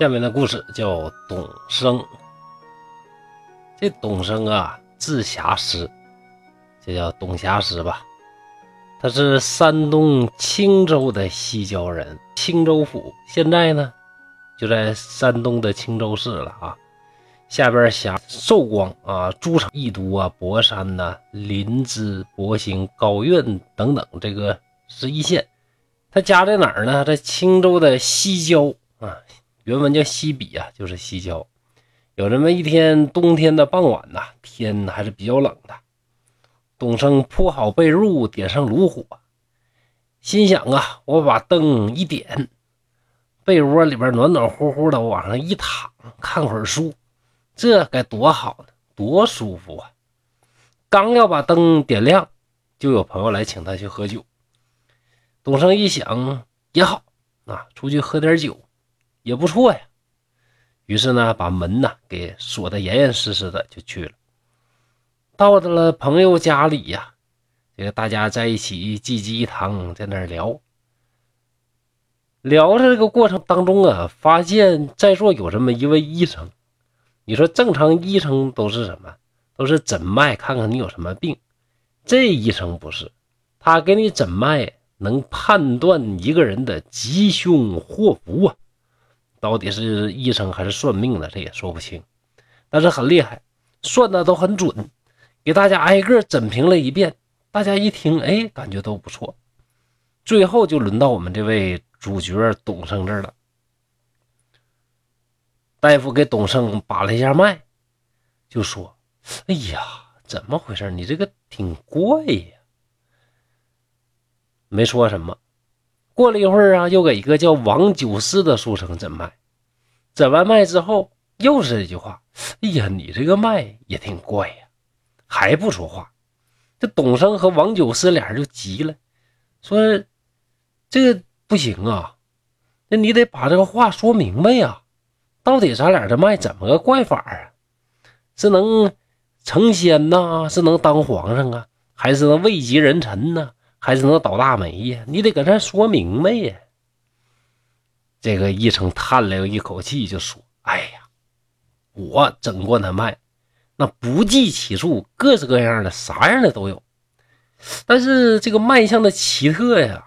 下面的故事叫董生。这董生啊，字霞师，这叫董霞师吧？他是山东青州的西郊人，青州府现在呢就在山东的青州市了啊。下边辖寿光啊、诸城、益都啊、博山呐、临淄、博兴、高院等等，这个是一线。他家在哪儿呢？在青州的西郊啊。原文叫西比啊，就是西郊。有这么一天冬天的傍晚呐，天还是比较冷的。董生铺好被褥，点上炉火，心想啊，我把灯一点，被窝里边暖暖乎乎的，我往上一躺，看会儿书，这该多好呢，多舒服啊！刚要把灯点亮，就有朋友来请他去喝酒。董生一想也好啊，出去喝点酒。也不错呀，于是呢，把门呢给锁得严严实实的，就去了。到了朋友家里呀，这个大家在一起济济一堂，在那聊。聊的这个过程当中啊，发现在座有这么一位医生。你说正常医生都是什么？都是诊脉，看看你有什么病。这医生不是，他给你诊脉，能判断一个人的吉凶祸福啊。到底是医生还是算命的，这也说不清，但是很厉害，算的都很准，给大家挨个诊评了一遍，大家一听，哎，感觉都不错。最后就轮到我们这位主角董生这儿了。大夫给董生把了一下脉，就说：“哎呀，怎么回事？你这个挺怪呀。”没说什么。过了一会儿啊，又给一个叫王九思的书生诊脉。诊完脉之后，又是这句话：“哎呀，你这个脉也挺怪呀。”还不说话。这董生和王九思俩人就急了，说：“这不行啊，那你得把这个话说明白呀。到底咱俩这脉怎么个怪法啊？是能成仙呐？是能当皇上啊？还是能位极人臣呢？”还是能倒大霉呀！你得搁这说明白呀。这个医生叹了一口气，就说：“哎呀，我诊过那脉，那不计其数，各式各样的，啥样的都有。但是这个脉象的奇特呀，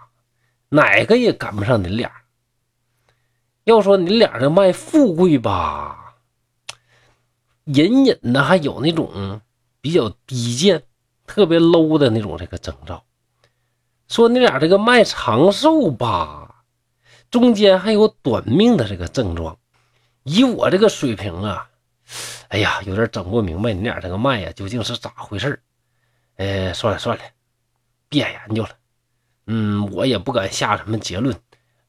哪个也赶不上你俩。要说你俩这脉富贵吧，隐隐的还有那种比较低贱、特别 low 的那种这个征兆。”说你俩这个脉长寿吧，中间还有短命的这个症状。以我这个水平啊，哎呀，有点整不明白你俩这个脉呀究竟是咋回事哎，算了算了，别研究了。嗯，我也不敢下什么结论。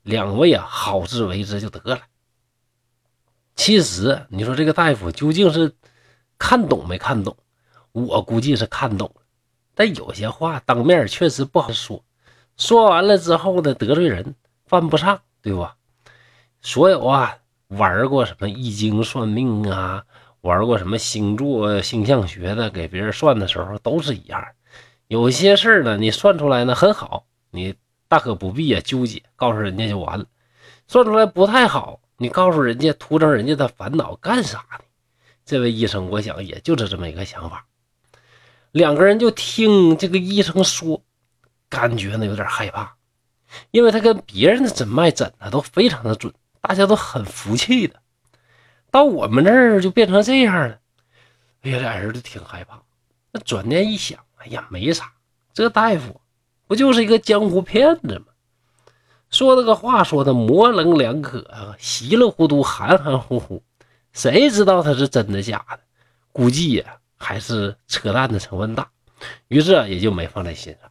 两位啊，好自为之就得了。其实你说这个大夫究竟是看懂没看懂？我估计是看懂了。但有些话当面确实不好说，说完了之后呢，得罪人，犯不上，对吧？所有啊，玩过什么易经算命啊，玩过什么星座星象学的，给别人算的时候都是一样。有些事儿呢，你算出来呢很好，你大可不必啊纠结，告诉人家就完了。算出来不太好，你告诉人家，徒增人家的烦恼干啥呢？这位医生，我想也就是这么一个想法。两个人就听这个医生说，感觉呢有点害怕，因为他跟别人的诊脉诊的都非常的准，大家都很服气的。到我们这儿就变成这样了，哎呀，俩人都挺害怕。那转念一想，哎呀，没啥，这大夫不就是一个江湖骗子吗？说那个话说的模棱两可啊，稀里糊涂，含含糊糊，谁知道他是真的假的？估计呀。还是扯淡的成分大，于是啊也就没放在心上。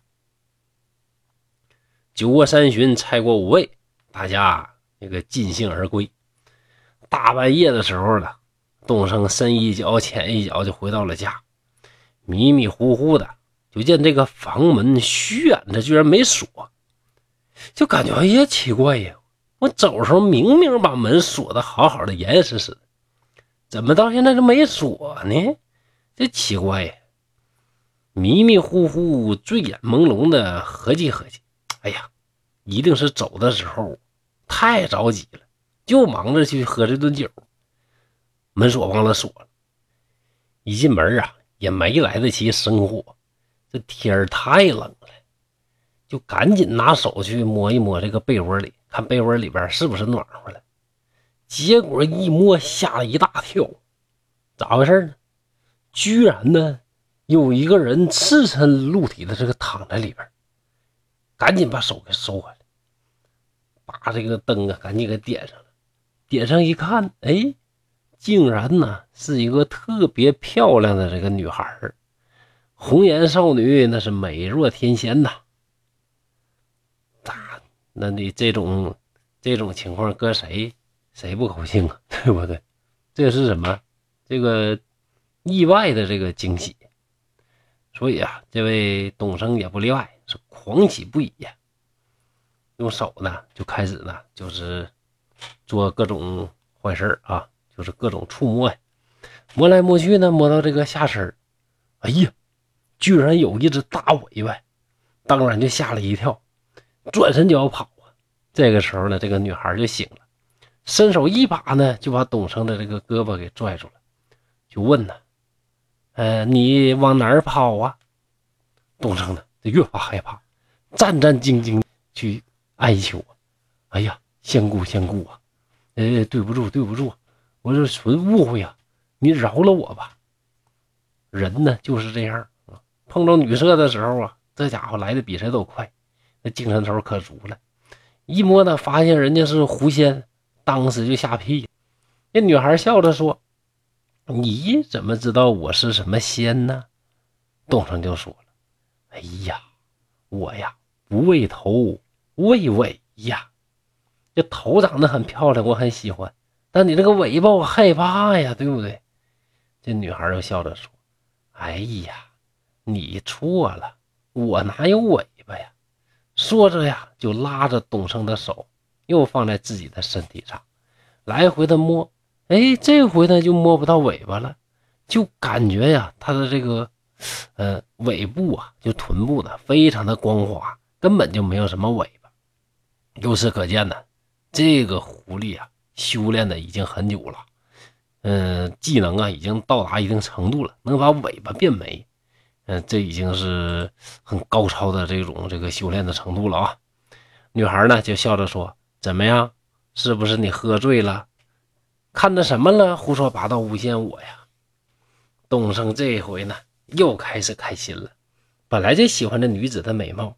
酒过三巡，菜过五味，大家那个尽兴而归。大半夜的时候了，东升深一脚浅一脚就回到了家，迷迷糊糊的就见这个房门虚掩着，居然没锁，就感觉哎呀奇怪呀，我走时候明明把门锁的好好的，严严实实的，怎么到现在就没锁呢？这奇怪呀！迷迷糊糊、醉眼朦胧的合计合计，哎呀，一定是走的时候太着急了，就忙着去喝这顿酒。门锁忘了锁了，一进门啊，也没来得及生火，这天儿太冷了，就赶紧拿手去摸一摸这个被窝里，看被窝里边是不是暖和了。结果一摸，吓了一大跳，咋回事呢？居然呢，有一个人赤身露体的这个躺在里边，赶紧把手给收回来，把这个灯啊赶紧给点上了。点上一看，哎，竟然呢是一个特别漂亮的这个女孩儿，红颜少女，那是美若天仙呐。咋？那你这种这种情况搁谁谁不高兴啊？对不对？这是什么？这个。意外的这个惊喜，所以啊，这位董生也不例外，是狂喜不已呀。用手呢就开始呢，就是做各种坏事啊，就是各种触摸呀，摸来摸去呢，摸到这个下身哎呀，居然有一只大尾巴，当然就吓了一跳，转身就要跑啊。这个时候呢，这个女孩就醒了，伸手一把呢，就把董生的这个胳膊给拽住了，就问呢。呃，你往哪儿跑啊？董升呢，就越发害怕，战战兢兢去哀求：“哎呀，仙姑仙姑啊，呃，对不住对不住，我是纯误会啊，你饶了我吧。”人呢就是这样啊，碰到女色的时候啊，这家伙来的比谁都快，那精神头可足了。一摸呢，发现人家是狐仙，当时就吓屁了。那女孩笑着说。你怎么知道我是什么仙呢？东升就说：“哎呀，我呀不为头，为尾呀。这头长得很漂亮，我很喜欢，但你这个尾巴我害怕呀，对不对？”这女孩又笑着说：“哎呀，你错了，我哪有尾巴呀？”说着呀，就拉着董升的手，又放在自己的身体上，来回的摸。哎，这回呢就摸不到尾巴了，就感觉呀，他的这个，呃，尾部啊，就臀部呢，非常的光滑，根本就没有什么尾巴。由此可见呢，这个狐狸啊，修炼的已经很久了，嗯，技能啊已经到达一定程度了，能把尾巴变没，嗯，这已经是很高超的这种这个修炼的程度了啊。女孩呢就笑着说：“怎么样，是不是你喝醉了？”看到什么了？胡说八道，诬陷我呀！东升这回呢，又开始开心了。本来就喜欢这女子的美貌，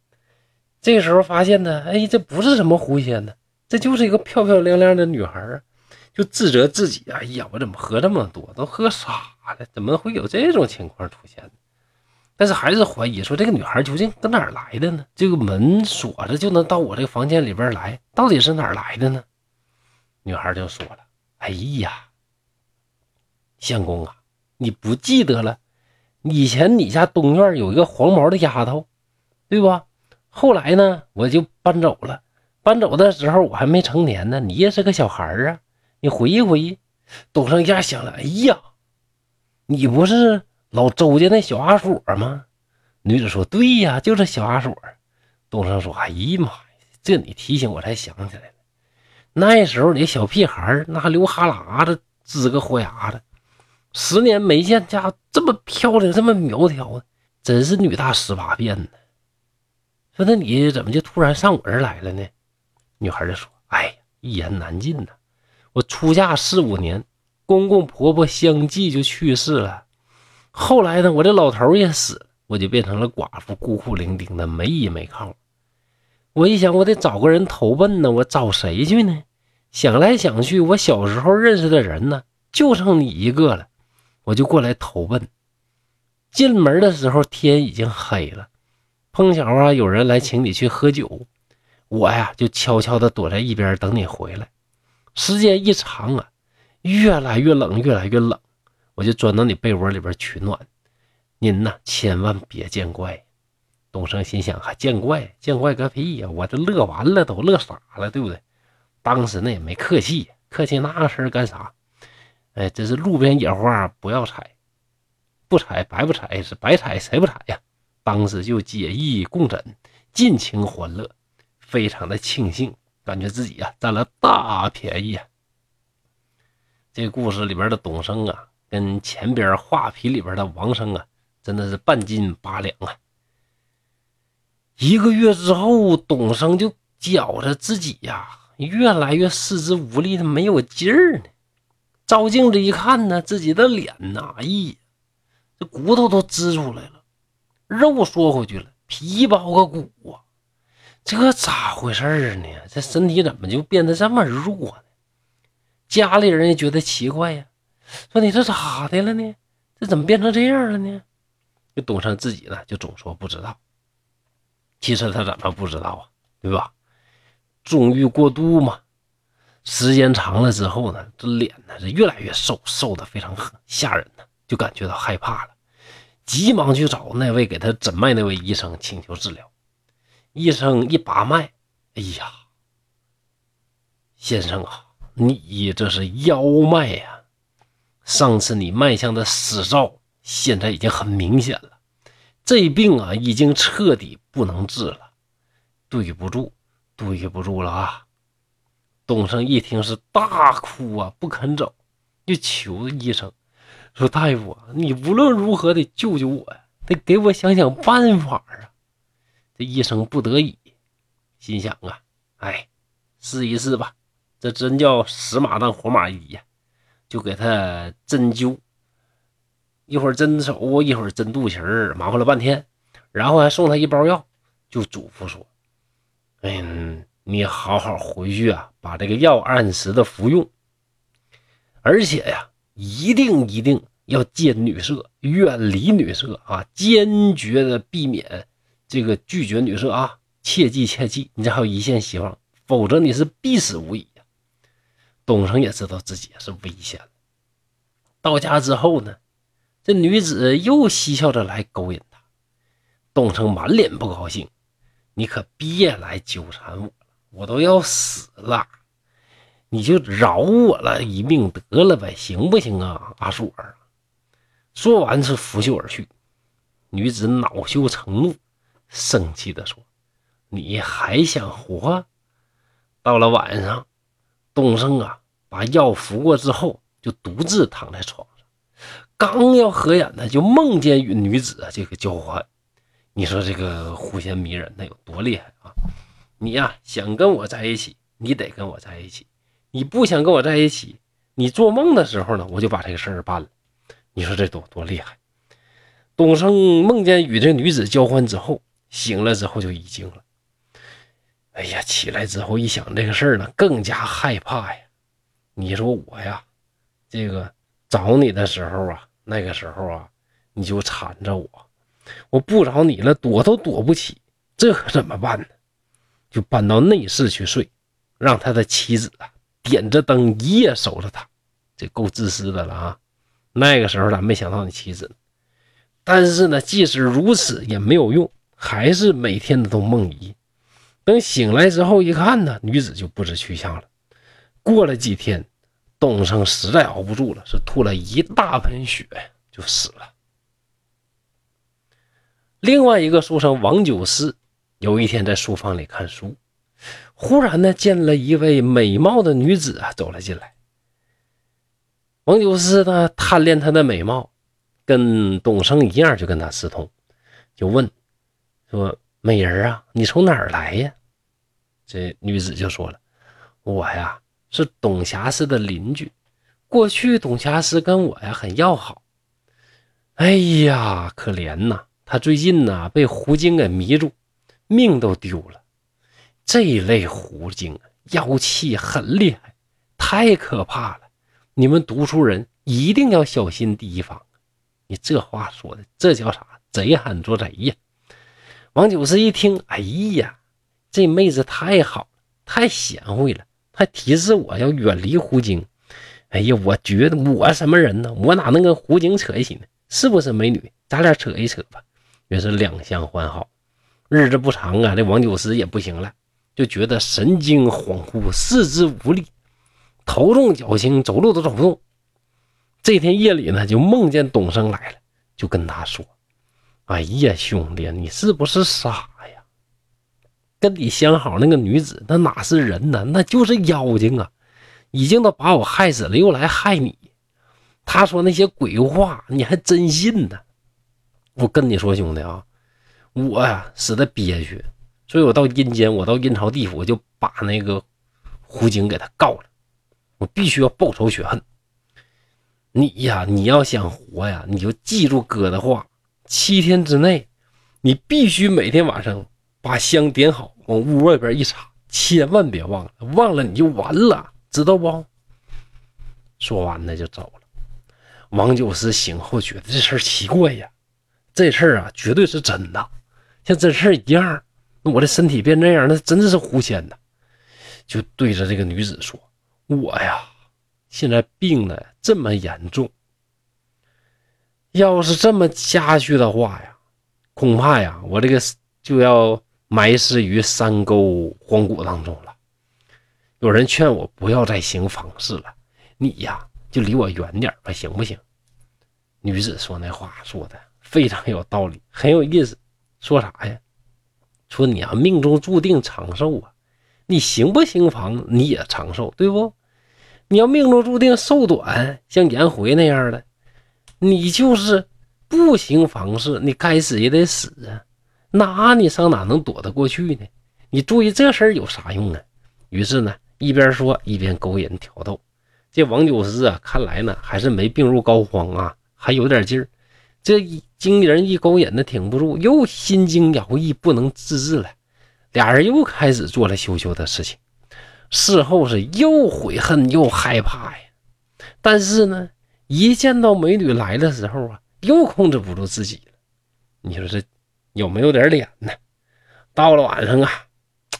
这个时候发现呢，哎，这不是什么狐仙呢，这就是一个漂漂亮亮的女孩啊！就自责自己，哎呀，我怎么喝这么多，都喝傻了？怎么会有这种情况出现呢？但是还是怀疑说，这个女孩究竟搁哪儿来的呢？这个门锁着就能到我这个房间里边来，到底是哪儿来的呢？女孩就说了。哎呀，相公啊，你不记得了？以前你家东院有一个黄毛的丫头，对吧？后来呢，我就搬走了。搬走的时候我还没成年呢，你也是个小孩啊。你回忆回忆，东升一下想了，哎呀，你不是老周家那小阿锁吗？女子说：“对呀，就是小阿锁。”东升说：“哎呀妈呀，这你提醒我才想起来了。”那时候你小屁孩那还流哈喇子，呲个豁牙子，十年没见，家这么漂亮，这么苗条啊，真是女大十八变呢。说那你怎么就突然上我这儿来了呢？女孩就说：“哎呀，一言难尽呐。我出嫁四五年，公公婆婆相继就去世了，后来呢，我这老头也死了，我就变成了寡妇，孤苦伶仃的，没依没靠。”我一想，我得找个人投奔呢，我找谁去呢？想来想去，我小时候认识的人呢，就剩你一个了，我就过来投奔。进门的时候天已经黑了，碰巧啊有人来请你去喝酒，我呀就悄悄的躲在一边等你回来。时间一长啊，越来越冷，越来越冷，我就钻到你被窝里边取暖。您呐，千万别见怪。东升心想：还见怪？见怪个屁呀！我这乐完了，都乐傻了，对不对？当时那也没客气，客气那个事儿干啥？哎，这是路边野花，不要采，不采白不采，是白采谁不采呀？当时就解意共枕，尽情欢乐，非常的庆幸，感觉自己呀占了大便宜啊！这故事里边的董生啊，跟前边画皮里边的王生啊，真的是半斤八两啊。一个月之后，董生就觉着自己呀，越来越四肢无力的没有劲儿呢。照镜子一看呢，自己的脸呐，咦，这骨头都支出来了，肉缩回去了，皮包个骨啊，这咋回事呢？这身体怎么就变得这么弱呢？家里人也觉得奇怪呀，说你这咋的了呢？这怎么变成这样了呢？就董生自己呢，就总说不知道。其实他怎么不知道啊？对吧？纵欲过度嘛，时间长了之后呢，这脸呢是越来越瘦，瘦的非常吓人呢，就感觉到害怕了，急忙去找那位给他诊脉那位医生请求治疗。医生一把脉，哎呀，先生啊，你这是腰脉呀！上次你脉象的死兆，现在已经很明显了。这病啊，已经彻底不能治了，对不住，对不住了啊！董生一听是大哭啊，不肯走，就求医生说：“大夫，你无论如何得救救我呀，得给我想想办法啊！”这医生不得已，心想啊，哎，试一试吧，这真叫死马当活马医呀，就给他针灸。一会儿针手，一会儿针肚脐儿，忙活了半天，然后还送他一包药，就嘱咐说：“嗯，你好好回去啊，把这个药按时的服用，而且呀，一定一定要戒女色，远离女色啊，坚决的避免这个拒绝女色啊，切记切记，你这还有一线希望，否则你是必死无疑呀。”董成也知道自己是危险了，到家之后呢？这女子又嬉笑着来勾引他，董成满脸不高兴：“你可别来纠缠我，我都要死了，你就饶我了一命得了呗，行不行啊，阿锁？”说完是拂袖而去。女子恼羞成怒，生气地说：“你还想活？”到了晚上，东升啊把药服过之后，就独自躺在床上。刚要合眼呢，就梦见与女子啊这个交换。你说这个狐仙迷人，那有多厉害啊？你呀想跟我在一起，你得跟我在一起；你不想跟我在一起，你做梦的时候呢，我就把这个事儿办了。你说这多多厉害？董生梦见与这女子交换之后，醒了之后就已经了。哎呀，起来之后一想这个事儿呢，更加害怕呀。你说我呀，这个。找你的时候啊，那个时候啊，你就缠着我，我不找你了，躲都躲不起，这可怎么办呢？就搬到内室去睡，让他的妻子啊点着灯一夜守着他，这够自私的了啊！那个时候咋没想到你妻子？但是呢，即使如此也没有用，还是每天的都梦遗。等醒来之后一看呢，女子就不知去向了。过了几天。董生实在熬不住了，是吐了一大盆血，就死了。另外一个书生王九思，有一天在书房里看书，忽然呢见了一位美貌的女子啊走了进来。王九思呢贪恋她的美貌，跟董生一样，就跟他私通，就问说：“美人啊，你从哪儿来呀？”这女子就说了：“我呀。”是董霞氏的邻居，过去董霞师跟我呀很要好。哎呀，可怜呐，他最近呐被狐精给迷住，命都丢了。这一类狐精妖气很厉害，太可怕了。你们读书人一定要小心提防。你这话说的，这叫啥？贼喊捉贼呀！王九思一听，哎呀，这妹子太好了，太贤惠了。还提示我要远离狐精。哎呀，我觉得我什么人呢？我哪能跟狐精扯一起呢？是不是美女？咱俩扯一扯吧。于是两相欢好。日子不长啊，这王九思也不行了，就觉得神经恍惚，四肢无力，头重脚轻，走路都走不动。这天夜里呢，就梦见董生来了，就跟他说：“哎呀，兄弟，你是不是傻呀？”跟你相好那个女子，那哪是人呢？那就是妖精啊！已经都把我害死了，又来害你。他说那些鬼话，你还真信呢？我跟你说，兄弟啊，我呀死的憋屈，所以我到阴间，我到阴曹地府，我就把那个胡景给他告了。我必须要报仇雪恨。你呀，你要想活呀，你就记住哥的话，七天之内，你必须每天晚上把香点好，往屋外边一插，千万别忘了，忘了你就完了，知道不？说完呢，就走了。王九思醒后觉得这事儿奇怪呀，这事儿啊，绝对是真的，像真事一样。那我的身体变那样，那真的是狐仙呐。就对着这个女子说。我呀，现在病的这么严重，要是这么下去的话呀，恐怕呀，我这个就要埋尸于山沟荒谷当中了。有人劝我不要再行房事了，你呀就离我远点吧，行不行？女子说那话说的非常有道理，很有意思。说啥呀？说你啊，命中注定长寿啊。你行不行房，你也长寿，对不？你要命中注定寿短，像颜回那样的，你就是不行房事，你该死也得死啊！那你上哪能躲得过去呢？你注意这事儿有啥用啊？于是呢，一边说一边勾引挑逗。这王九思啊，看来呢还是没病入膏肓啊，还有点劲儿。这一经人一勾引的挺不住，又心惊摇曳，不能自制了。俩人又开始做了羞羞的事情，事后是又悔恨又害怕呀。但是呢，一见到美女来的时候啊，又控制不住自己了。你说这有没有点脸呢？到了晚上啊，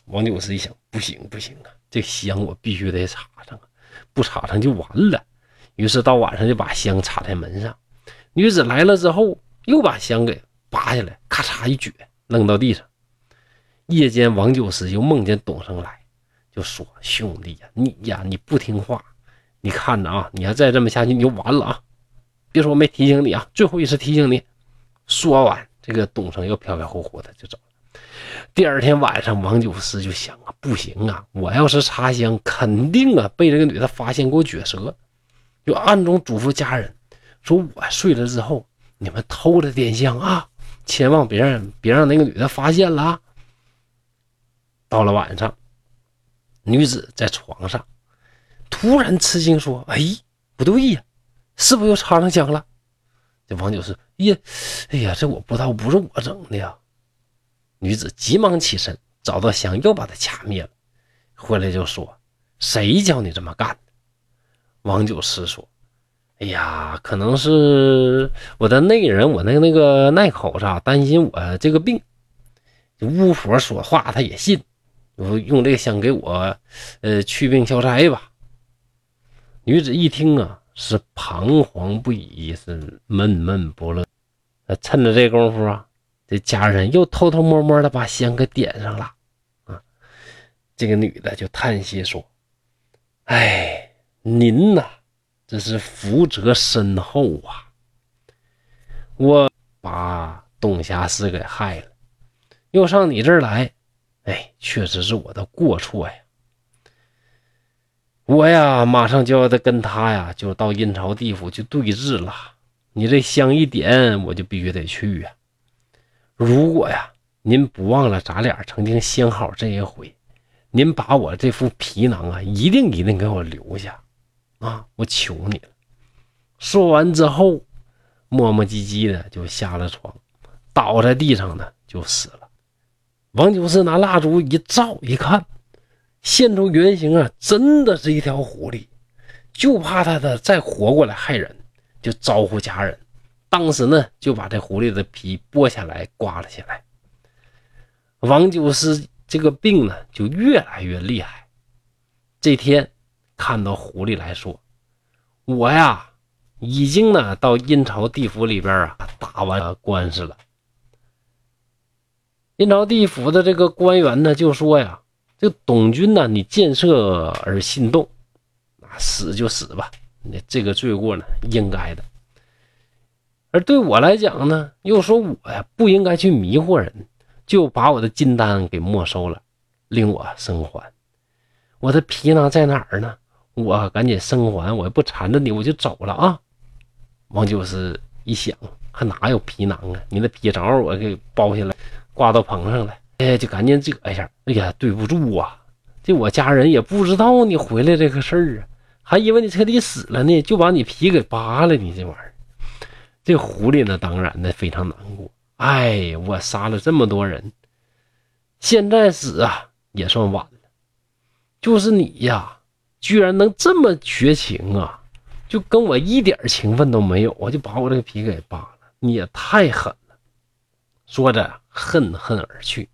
王九思一想，不行不行啊，这香我必须得插上啊，不插上就完了。于是到晚上就把香插在门上。女子来了之后，又把香给拔下来，咔嚓一撅，扔到地上。夜间，王九思又梦见董生来，就说：“兄弟呀，你呀，你不听话，你看着啊，你要再这么下去，你就完了啊！别说我没提醒你啊，最后一次提醒你。”说完，这个董生又飘飘忽忽的就走了。第二天晚上，王九思就想啊，不行啊，我要是插香，肯定啊被这个女的发现给我撅舌，就暗中嘱咐家人说：“我睡了之后，你们偷着点香啊，千万别让别让那个女的发现了啊。”到了晚上，女子在床上突然吃惊说：“哎，不对呀，是不是又插上香了？”这王九是：“呀，哎呀，这我不知道，不是我整的呀。”女子急忙起身，找到香，又把它掐灭了。回来就说：“谁教你这么干的？”王九思说：“哎呀，可能是我的内人，我那个那个耐口子担心我这个病，巫婆说话他也信。”我用这个香给我，呃，去病消灾吧。女子一听啊，是彷徨不已，是闷闷不乐。趁着这功夫啊，这家人又偷偷摸摸的把香给点上了。啊，这个女的就叹息说：“哎，您呐，这是福泽深厚啊！我把董霞氏给害了，又上你这儿来。”哎，确实是我的过错呀！我呀，马上就要得跟他呀，就到阴曹地府去对峙了。你这香一点，我就必须得去呀。如果呀，您不忘了咱俩曾经相好这一回，您把我这副皮囊啊，一定一定给我留下啊！我求你了。说完之后，磨磨唧唧的就下了床，倒在地上呢，就死了。王九思拿蜡烛一照，一看，现出原形啊，真的是一条狐狸，就怕他的再活过来害人，就招呼家人。当时呢，就把这狐狸的皮剥下来，刮了下来。王九思这个病呢，就越来越厉害。这天看到狐狸来说：“我呀，已经呢到阴曹地府里边啊打完官司了。”阴曹地府的这个官员呢，就说呀：“这董军呢，你见色而心动，啊，死就死吧，你这个罪过呢，应该的。而对我来讲呢，又说我呀，不应该去迷惑人，就把我的金丹给没收了，令我生还。我的皮囊在哪儿呢？我赶紧生还，我也不缠着你，我就走了啊。王九思一想，还哪有皮囊啊？你那皮正好我给包下来，挂到棚上了，哎，就赶紧折一下。哎呀，对不住啊，这我家人也不知道你回来这个事儿啊，还以为你彻底死了呢，就把你皮给扒了。你这玩意儿，这狐狸呢，当然呢非常难过。哎，我杀了这么多人，现在死啊也算晚了。就是你呀，居然能这么绝情啊！就跟我一点情分都没有，我就把我这个皮给扒了，你也太狠了。说着，恨恨而去。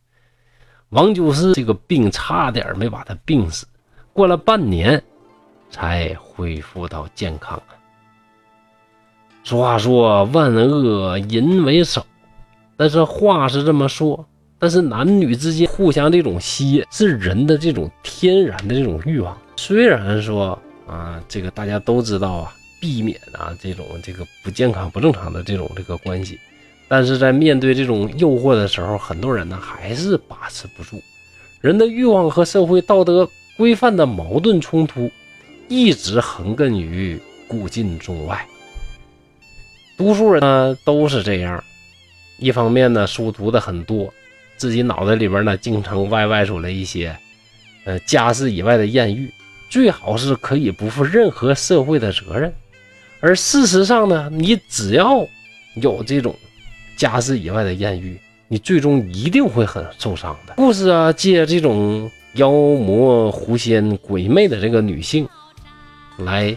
王九思这个病差点没把他病死，过了半年才恢复到健康。俗话说“万恶淫为首”，但是话是这么说，但是男女之间互相这种吸引是人的这种天然的这种欲望。虽然说。啊，这个大家都知道啊，避免啊这种这个不健康、不正常的这种这个关系，但是在面对这种诱惑的时候，很多人呢还是把持不住。人的欲望和社会道德规范的矛盾冲突，一直横亘于古今中外。读书人呢都是这样，一方面呢书读的很多，自己脑袋里边呢经常歪歪出来一些，呃家事以外的艳遇。最好是可以不负任何社会的责任，而事实上呢，你只要有这种家事以外的艳遇，你最终一定会很受伤的。故事啊，借这种妖魔狐仙鬼魅的这个女性来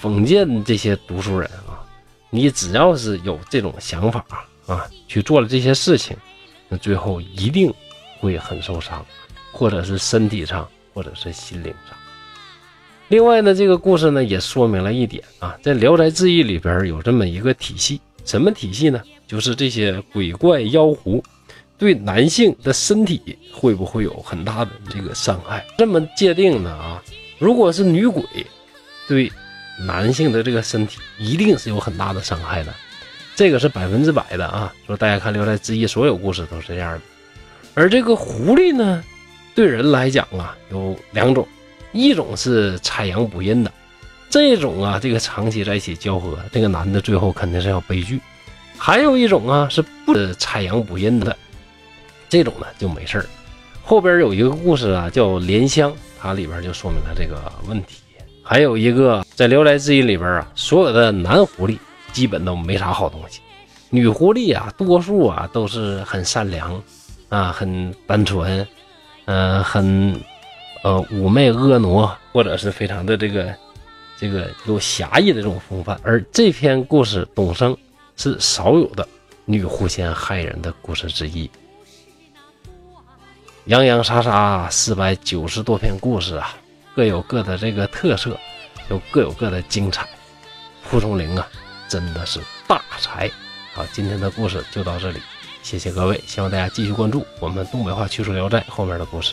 封建这些读书人啊，你只要是有这种想法啊，去做了这些事情，那最后一定会很受伤，或者是身体上，或者是心灵上。另外呢，这个故事呢也说明了一点啊，在《聊斋志异》里边有这么一个体系，什么体系呢？就是这些鬼怪妖狐对男性的身体会不会有很大的这个伤害？这么界定的啊，如果是女鬼对男性的这个身体一定是有很大的伤害的，这个是百分之百的啊。说大家看《聊斋志异》，所有故事都是这样的。而这个狐狸呢，对人来讲啊，有两种。一种是采阳补阴的，这种啊，这个长期在一起交合，这个男的最后肯定是要悲剧。还有一种啊，是不采阳补阴的，这种呢就没事儿。后边有一个故事啊，叫莲香，它里边就说明了这个问题。还有一个在《聊斋志异》里边啊，所有的男狐狸基本都没啥好东西，女狐狸啊，多数啊都是很善良啊，很单纯，嗯，很。呃，妩媚婀娜，或者是非常的这个，这个有侠义的这种风范。而这篇故事，董生是少有的女狐仙害人的故事之一。洋洋洒洒四百九十多篇故事啊，各有各的这个特色，有各有各的精彩。蒲松龄啊，真的是大才。好，今天的故事就到这里，谢谢各位，希望大家继续关注我们东北话趣说聊斋后面的故事。